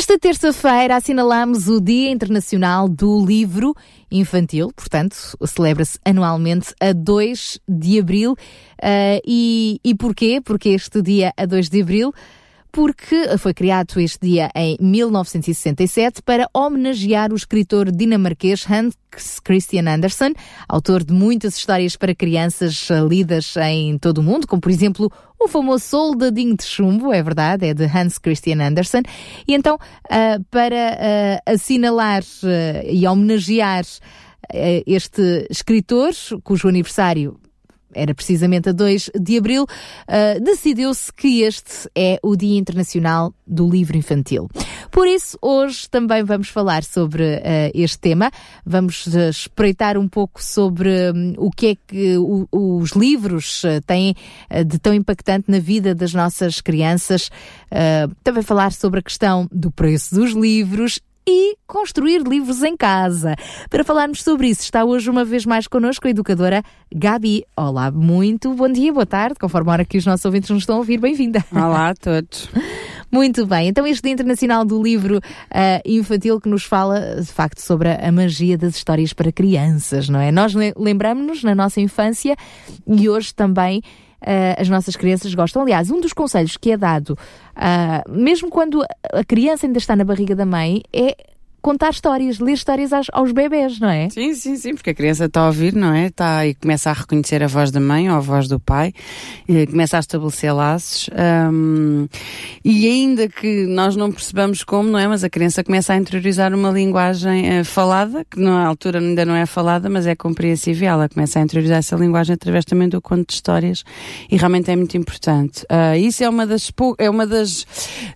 Esta terça-feira assinalamos o Dia Internacional do Livro Infantil, portanto, celebra-se anualmente a 2 de abril. Uh, e, e porquê? Porque este dia, a 2 de abril, porque foi criado este dia em 1967 para homenagear o escritor dinamarquês Hans Christian Andersen, autor de muitas histórias para crianças lidas em todo o mundo, como por exemplo o famoso Soldadinho de Chumbo, é verdade, é de Hans Christian Andersen. E então, uh, para uh, assinalar uh, e homenagear este escritor, cujo aniversário era precisamente a 2 de abril, uh, decidiu-se que este é o Dia Internacional do Livro Infantil. Por isso, hoje também vamos falar sobre uh, este tema, vamos uh, espreitar um pouco sobre um, o que é que o, os livros têm de tão impactante na vida das nossas crianças, também falar sobre a questão do preço dos livros e construir livros em casa. Para falarmos sobre isso, está hoje uma vez mais connosco a educadora Gabi. Olá, muito bom dia, boa tarde, conforme a hora que os nossos ouvintes nos estão a ouvir, bem-vinda. Olá a todos. Muito bem, então este Dia Internacional do Livro uh, Infantil que nos fala de facto sobre a magia das histórias para crianças, não é? Nós lembramos-nos na nossa infância e hoje também as nossas crianças gostam. Aliás, um dos conselhos que é dado, uh, mesmo quando a criança ainda está na barriga da mãe, é contar histórias, ler histórias aos, aos bebés, não é? Sim, sim, sim, porque a criança está a ouvir, não é? Está e começa a reconhecer a voz da mãe ou a voz do pai, começa a estabelecer laços. Um, e ainda que nós não percebamos como, não é? Mas a criança começa a interiorizar uma linguagem uh, falada, que na altura ainda não é falada, mas é compreensível. Ela começa a interiorizar essa linguagem através também do conto de histórias e realmente é muito importante. Uh, isso é uma das é uma das,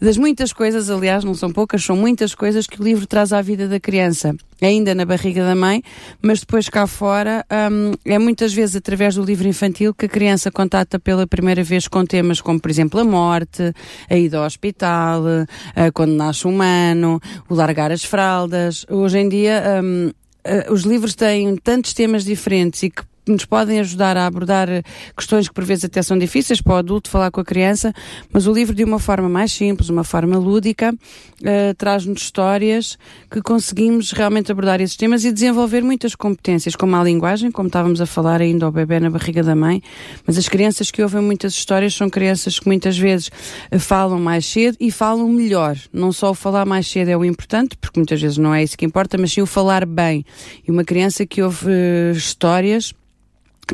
das muitas coisas, aliás, não são poucas, são muitas coisas que o livro traz à vida da criança, ainda na barriga da mãe, mas depois cá fora um, é muitas vezes através do livro infantil que a criança contata pela primeira vez com temas como, por exemplo, a morte, a ida ao hospital, uh, quando nasce um humano, o largar as fraldas. Hoje em dia um, uh, os livros têm tantos temas diferentes e que nos podem ajudar a abordar eh, questões que por vezes até são difíceis para o adulto falar com a criança, mas o livro de uma forma mais simples, uma forma lúdica, uh, traz-nos histórias que conseguimos realmente abordar esses temas e desenvolver muitas competências, como a linguagem, como estávamos a falar ainda ao bebê na barriga da mãe, mas as crianças que ouvem muitas histórias são crianças que muitas vezes uh, falam mais cedo e falam melhor. Não só o falar mais cedo é o importante, porque muitas vezes não é isso que importa, mas sim o falar bem. E uma criança que ouve uh, histórias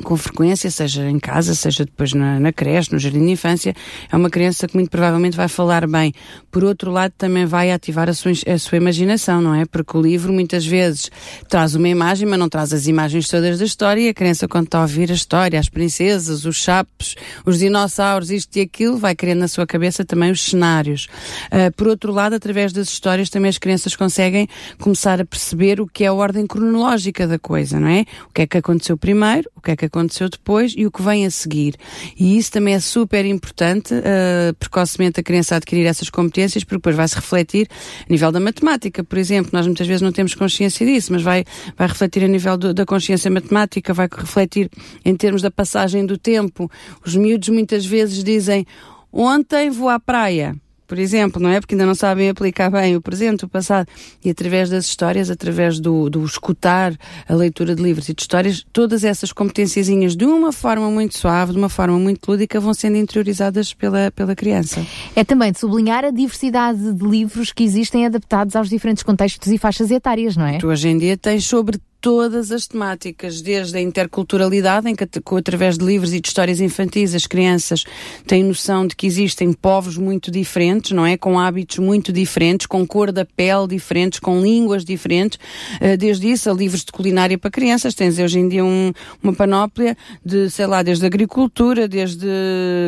com frequência, seja em casa, seja depois na, na, creche, no jardim de infância, é uma criança que muito provavelmente vai falar bem. Por outro lado, também vai ativar a sua, a sua imaginação, não é? Porque o livro muitas vezes traz uma imagem, mas não traz as imagens todas da história e a criança quando está a ouvir a história, as princesas, os chapos, os dinossauros, isto e aquilo, vai criando na sua cabeça também os cenários. Uh, por outro lado, através das histórias também as crianças conseguem começar a perceber o que é a ordem cronológica da coisa, não é? O que é que aconteceu primeiro, o que é que aconteceu depois e o que vem a seguir. E isso também é super importante, uh, precocemente a criança adquirir essas competências, porque depois vai-se refletir a nível da matemática, por exemplo. Nós muitas vezes não temos consciência disso, mas vai, vai refletir a nível do, da consciência matemática, vai refletir em termos da passagem do tempo. Os miúdos muitas vezes dizem, ontem vou à praia por exemplo, não é? Porque ainda não sabem aplicar bem o presente, o passado. E através das histórias, através do, do escutar a leitura de livros e de histórias, todas essas competênciazinhas de uma forma muito suave, de uma forma muito lúdica, vão sendo interiorizadas pela, pela criança. É também de sublinhar a diversidade de livros que existem adaptados aos diferentes contextos e faixas etárias, não é? Tu hoje em dia tens sobre todas as temáticas, desde a interculturalidade, em que através de livros e de histórias infantis as crianças têm noção de que existem povos muito diferentes, não é? Com hábitos muito diferentes, com cor da pele diferentes, com línguas diferentes, eh, desde isso a livros de culinária para crianças, tens hoje em dia um, uma panóplia de, sei lá, desde agricultura, desde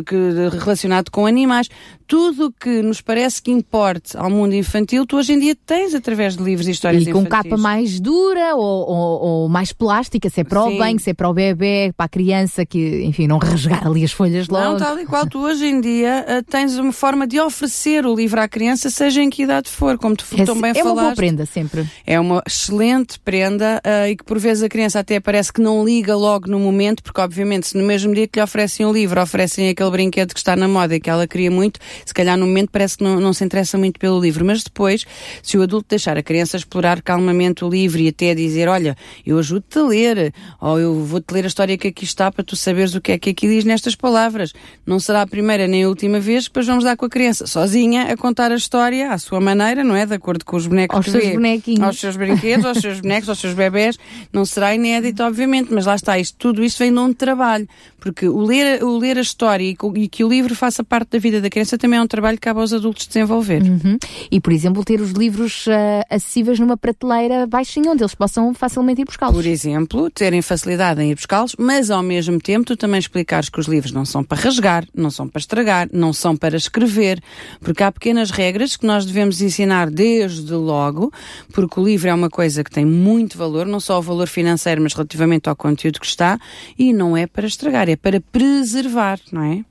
que, relacionado com animais, tudo que nos parece que importe ao mundo infantil, tu hoje em dia tens através de livros e histórias e com infantis. capa mais dura ou, ou ou, mais plástica, se é para Sim. o banho, se é para o bebê, para a criança que, enfim, não rasgar ali as folhas logo. Não, tal e qual tu hoje em dia uh, tens uma forma de oferecer o livro à criança, seja em que idade for, como tu é, tão bem é falaste. É uma boa prenda sempre. É uma excelente prenda uh, e que por vezes a criança até parece que não liga logo no momento, porque obviamente se no mesmo dia que lhe oferecem um livro, oferecem aquele brinquedo que está na moda e que ela queria muito, se calhar no momento parece que não, não se interessa muito pelo livro, mas depois, se o adulto deixar a criança explorar calmamente o livro e até dizer, olha, eu ajudo-te a ler, ou eu vou-te ler a história que aqui está para tu saberes o que é que aqui diz nestas palavras. Não será a primeira nem a última vez que depois vamos dar com a criança sozinha a contar a história à sua maneira, não é? De acordo com os bonecos aos que seus vê, bonequinhos. aos seus brinquedos, aos seus bonecos, aos seus bebés. Não será inédito, obviamente, mas lá está, isto, tudo isto vem de um trabalho. Porque o ler, o ler a história e, e, que o livro faça parte da vida da criança também é um trabalho que cabe aos adultos desenvolver. Uhum. E, por exemplo, ter os livros uh, acessíveis numa prateleira baixinha, onde eles possam facilmente ir buscá-los. Por exemplo, terem facilidade em ir buscá-los, mas ao mesmo tempo tu também explicares que os livros não são para rasgar, não são para estragar, não são para escrever, porque há pequenas regras que nós devemos ensinar desde logo, porque o livro é uma coisa que tem muito valor, não só o valor financeiro, mas relativamente ao conteúdo que está, e não é para estragar é para preservar, não é?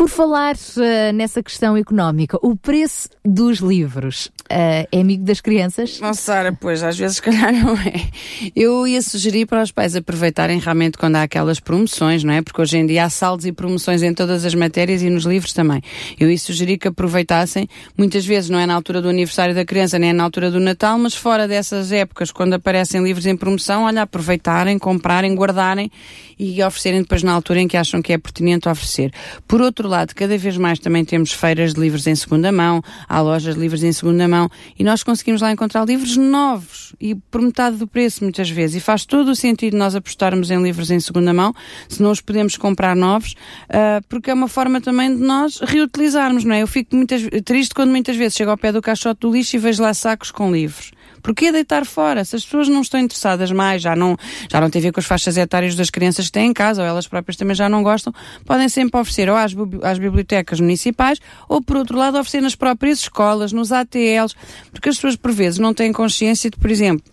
Por falar uh, nessa questão económica, o preço dos livros uh, é amigo das crianças? Não, Sara, pois às vezes se calhar não é. Eu ia sugerir para os pais aproveitarem realmente quando há aquelas promoções, não é? Porque hoje em dia há saldos e promoções em todas as matérias e nos livros também. Eu ia sugerir que aproveitassem, muitas vezes não é na altura do aniversário da criança, nem é na altura do Natal, mas fora dessas épocas, quando aparecem livros em promoção, olha, aproveitarem, comprarem, guardarem e oferecerem depois na altura em que acham que é pertinente oferecer. Por outro lado, cada vez mais também temos feiras de livros em segunda mão, há lojas de livros em segunda mão e nós conseguimos lá encontrar livros novos e por metade do preço muitas vezes. E faz todo o sentido nós apostarmos em livros em segunda mão, se não os podemos comprar novos, uh, porque é uma forma também de nós reutilizarmos, não é? Eu fico muitas, triste quando muitas vezes chego ao pé do caixote do lixo e vejo lá sacos com livros. Porquê deitar fora? Se as pessoas não estão interessadas mais, já não, já não tem a ver com as faixas etárias das crianças que têm em casa, ou elas próprias também já não gostam, podem sempre oferecer ou às, às bibliotecas municipais, ou por outro lado oferecer nas próprias escolas, nos ATLs, porque as pessoas por vezes não têm consciência de, por exemplo,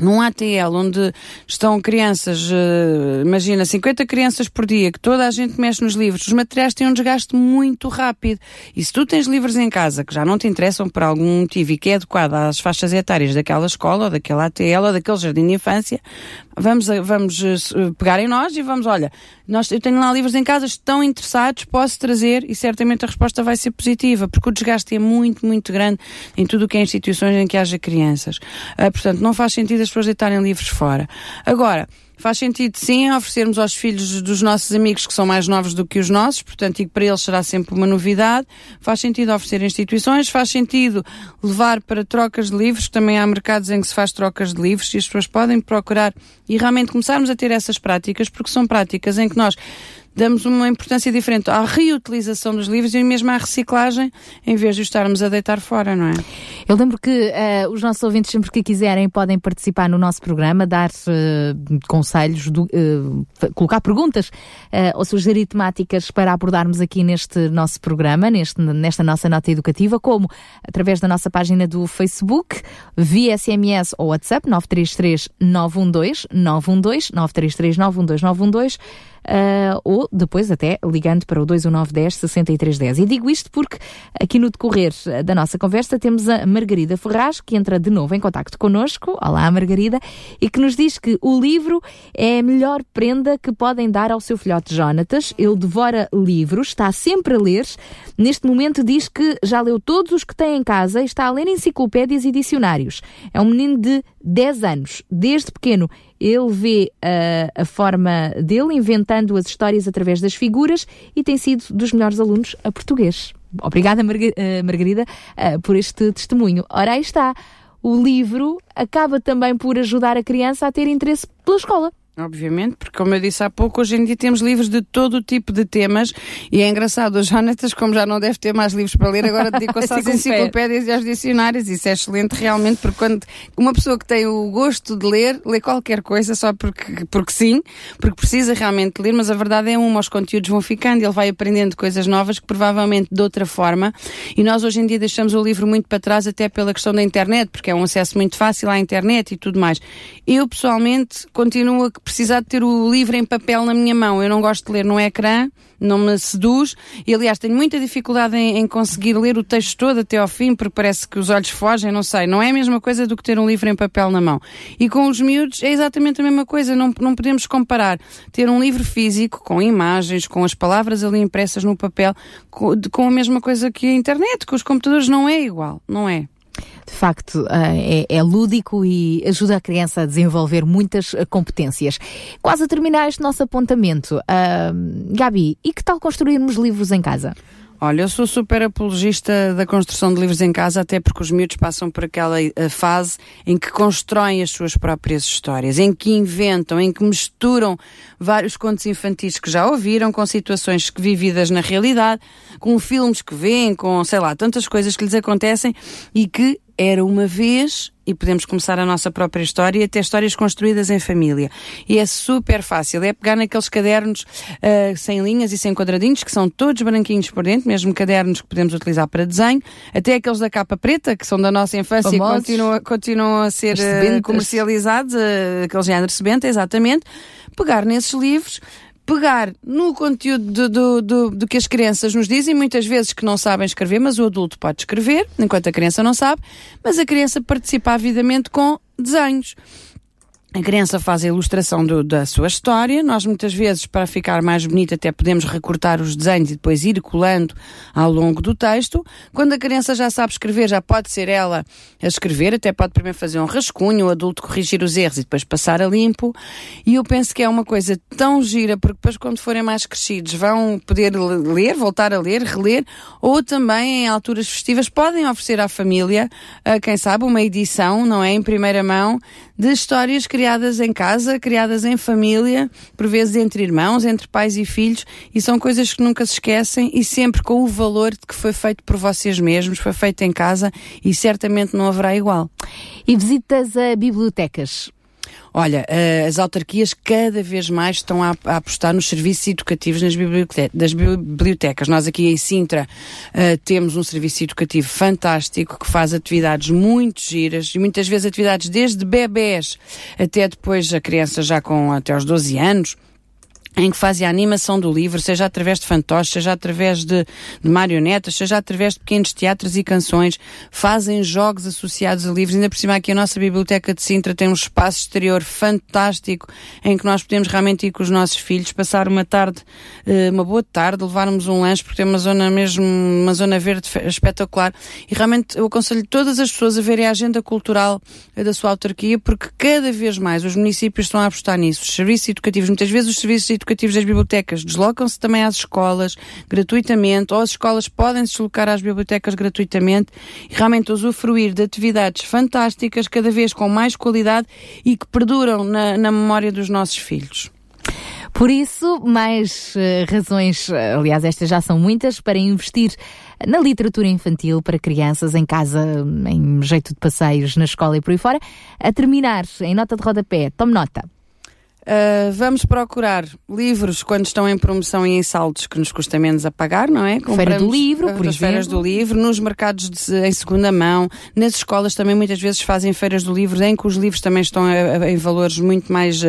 num ATL onde estão crianças, uh, imagina, 50 crianças por dia, que toda a gente mexe nos livros, os materiais têm um desgaste muito rápido. E se tu tens livros em casa que já não te interessam por algum motivo e que é adequado às faixas etárias daquela escola, ou daquela ATL, ou daquele jardim de infância, vamos, vamos uh, pegar em nós e vamos, olha, nós, eu tenho lá livros em casa, estão interessados, posso trazer e certamente a resposta vai ser positiva, porque o desgaste é muito, muito grande em tudo o que é instituições em que haja crianças. Uh, portanto, não faz sentido as pessoas deitarem livros fora. Agora, Faz sentido, sim, oferecermos aos filhos dos nossos amigos que são mais novos do que os nossos, portanto, e para eles será sempre uma novidade. Faz sentido oferecer instituições, faz sentido levar para trocas de livros, também há mercados em que se faz trocas de livros e as pessoas podem procurar e realmente começarmos a ter essas práticas, porque são práticas em que nós damos uma importância diferente à reutilização dos livros e mesmo à reciclagem, em vez de estarmos a deitar fora, não é? Eu lembro que uh, os nossos ouvintes, sempre que quiserem, podem participar no nosso programa, dar uh, conselhos, do, uh, colocar perguntas ou sugerir temáticas para abordarmos aqui neste nosso programa, neste, nesta nossa nota educativa, como através da nossa página do Facebook, via SMS ou WhatsApp, 933 912 912 933 912 912 uh, ou depois até ligando para o 21910 6310. E digo isto porque aqui no decorrer da nossa conversa temos a Margarida Ferraz, que entra de novo em contacto connosco. Olá, Margarida, e que nos diz que o livro é a melhor prenda que podem dar ao seu filhote Jonatas. Ele devora livros, está sempre a ler. Neste momento diz que já leu todos os que tem em casa e está a ler enciclopédias e dicionários. É um menino de 10 anos. Desde pequeno ele vê uh, a forma dele inventando as histórias através das figuras e tem sido dos melhores alunos a português. Obrigada, uh, Margarida, uh, por este testemunho. Ora, aí está. O livro acaba também por ajudar a criança a ter interesse pela escola. Obviamente, porque como eu disse há pouco, hoje em dia temos livros de todo o tipo de temas e é engraçado, o Jonatas, como já não deve ter mais livros para ler, agora dedicou-se às enciclopédias e aos dicionários. Isso é excelente realmente, porque quando uma pessoa que tem o gosto de ler, lê qualquer coisa só porque, porque sim, porque precisa realmente ler, mas a verdade é uma, os conteúdos vão ficando, ele vai aprendendo coisas novas que provavelmente de outra forma, e nós hoje em dia deixamos o livro muito para trás até pela questão da internet, porque é um acesso muito fácil à internet e tudo mais. Eu, pessoalmente, continuo a precisar de ter o livro em papel na minha mão. Eu não gosto de ler no ecrã, não me seduz, e aliás tenho muita dificuldade em, em, conseguir ler o texto todo até ao fim, porque parece que os olhos fogem, não sei. Não é a mesma coisa do que ter um livro em papel na mão. E com os miúdos é exatamente a mesma coisa, não, não podemos comparar ter um livro físico, com imagens, com as palavras ali impressas no papel, com, com a mesma coisa que a internet, com os computadores, não é igual, não é? De facto eh, é, é, lúdico e ajuda a criança a desenvolver muitas eh, competências. Quase a terminar este nosso apontamento, uh, Gabi, e que tal construirmos livros em casa? Olha, eu sou super apologista da construção de livros em casa, até porque os miúdos passam por aquela eh, fase em que constroem as suas próprias histórias, em que inventam, em que misturam vários contos infantis que já ouviram com situações que vividas na realidade, com filmes que veem, com, sei lá, tantas coisas que lhes acontecem e que era uma vez e podemos começar a nossa própria história e até histórias construídas em família. E é super fácil, é pegar naqueles cadernos uh, sem linhas e sem quadradinhos, que são todos branquinhos por dentro, mesmo cadernos que podemos utilizar para desenho, até aqueles da capa preta, que são da nossa infância Famosos. e continuam, continuam a ser uh, comercializados, uh, aquele género sebenta, exatamente. Pegar nesses livros, pegar no conteúdo do, do, do, do, que as crianças nos dizem, muitas vezes que não sabem escrever, mas o adulto pode escrever, enquanto a criança não sabe, mas a criança participa avidamente com desenhos. A criança faz a ilustração do, da sua história. Nós, muitas vezes, para ficar mais bonito, até podemos recortar os desenhos e depois ir colando ao longo do texto. Quando a criança já sabe escrever, já pode ser ela a escrever, até pode primeiro fazer um rascunho, o adulto corrigir os erros e depois passar a limpo. E eu penso que é uma coisa tão gira, porque depois, quando forem mais crescidos, vão poder ler, voltar a ler, reler, ou também, em alturas festivas, podem oferecer à família, a, quem sabe, uma edição, não é? Em primeira mão, de histórias criadas em casa, criadas em família, por vezes entre irmãos, entre pais e filhos, e são coisas que nunca se esquecem e sempre com o valor de que foi feito por vocês mesmos, foi feito em casa e certamente não haverá igual. E visitas a bibliotecas? Olha, uh, as autarquias cada vez mais estão a, apostar nos serviços educativos nas bibliote das bibliotecas. Nós aqui em Sintra uh, temos um serviço educativo fantástico que faz atividades muito giras e muitas vezes atividades desde bebés até depois a criança já com até aos 12 anos em que fazem a animação do livro, seja através de fantoches, seja através de, de, marionetas, seja através de pequenos teatros e canções, fazem jogos associados a livros. Ainda por cima aqui a nossa Biblioteca de Sintra tem um espaço exterior fantástico em que nós podemos realmente ir com os nossos filhos, passar uma tarde, eh, uma boa tarde, levarmos um lanche, porque tem uma zona mesmo, uma zona verde espetacular. E realmente eu aconselho todas as pessoas a verem a agenda cultural da sua autarquia, porque cada vez mais os municípios estão a apostar nisso. Os serviços educativos, muitas vezes os serviços educativos das bibliotecas deslocam-se também às escolas gratuitamente, ou as escolas podem se deslocar às bibliotecas gratuitamente e realmente usufruir de atividades fantásticas, cada vez com mais qualidade e que perduram na, na memória dos nossos filhos. Por isso, mais uh, razões, eh, aliás, estas já são muitas, para investir na literatura infantil para crianças em casa, em jeito de passeios, na escola e por aí fora. A terminar, em nota de rodapé, tome nota. Uh, vamos procurar livros quando estão em promoção e em saldos que nos custa menos a pagar, não é? Compramos, Feira do livro, por exemplo. feiras do livro, nos mercados de, em segunda mão, nas escolas também muitas vezes fazem feiras do livro em que os livros também estão a, a, em valores muito mais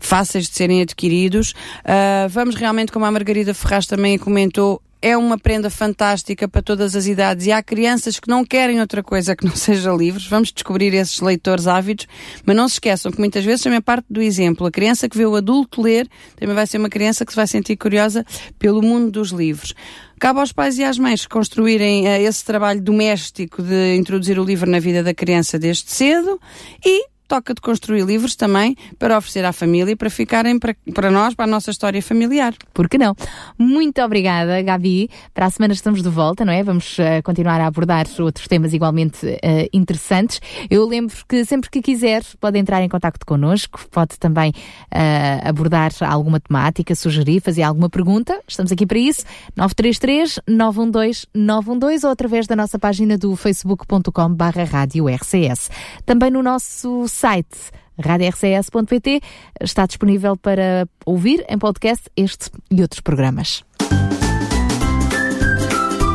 fáceis de serem adquiridos. Uh, vamos realmente, como a Margarida Ferraz também comentou, é uma prenda fantástica para todas as idades e há crianças que não querem outra coisa que não seja livros. Vamos descobrir esses leitores ávidos, mas não se esqueçam que muitas vezes também é parte do exemplo. A criança que vê o adulto ler também vai ser uma criança que se vai sentir curiosa pelo mundo dos livros. Cabe aos pais e às mães construírem uh, esse trabalho doméstico de introduzir o livro na vida da criança desde cedo e toca de construir livros também para oferecer à família, para ficarem para, para nós, para a nossa história familiar. Por que não? Muito obrigada, Gabi. Para a semana estamos de volta, não é? Vamos uh, continuar a abordar outros temas igualmente uh, interessantes. Eu lembro que sempre que quiser pode entrar em contato connosco, pode também uh, abordar alguma temática, sugerir, fazer alguma pergunta. Estamos aqui para isso. 933 912 912 ou através da nossa página do facebook.com barra rádio RCS. Também no nosso site radiorcs.pt está disponível para ouvir em podcast este e outros programas.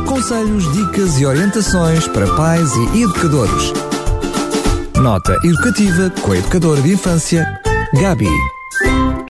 Conselhos, dicas e orientações para pais e educadores. Nota educativa com a educadora de infância, Gabi.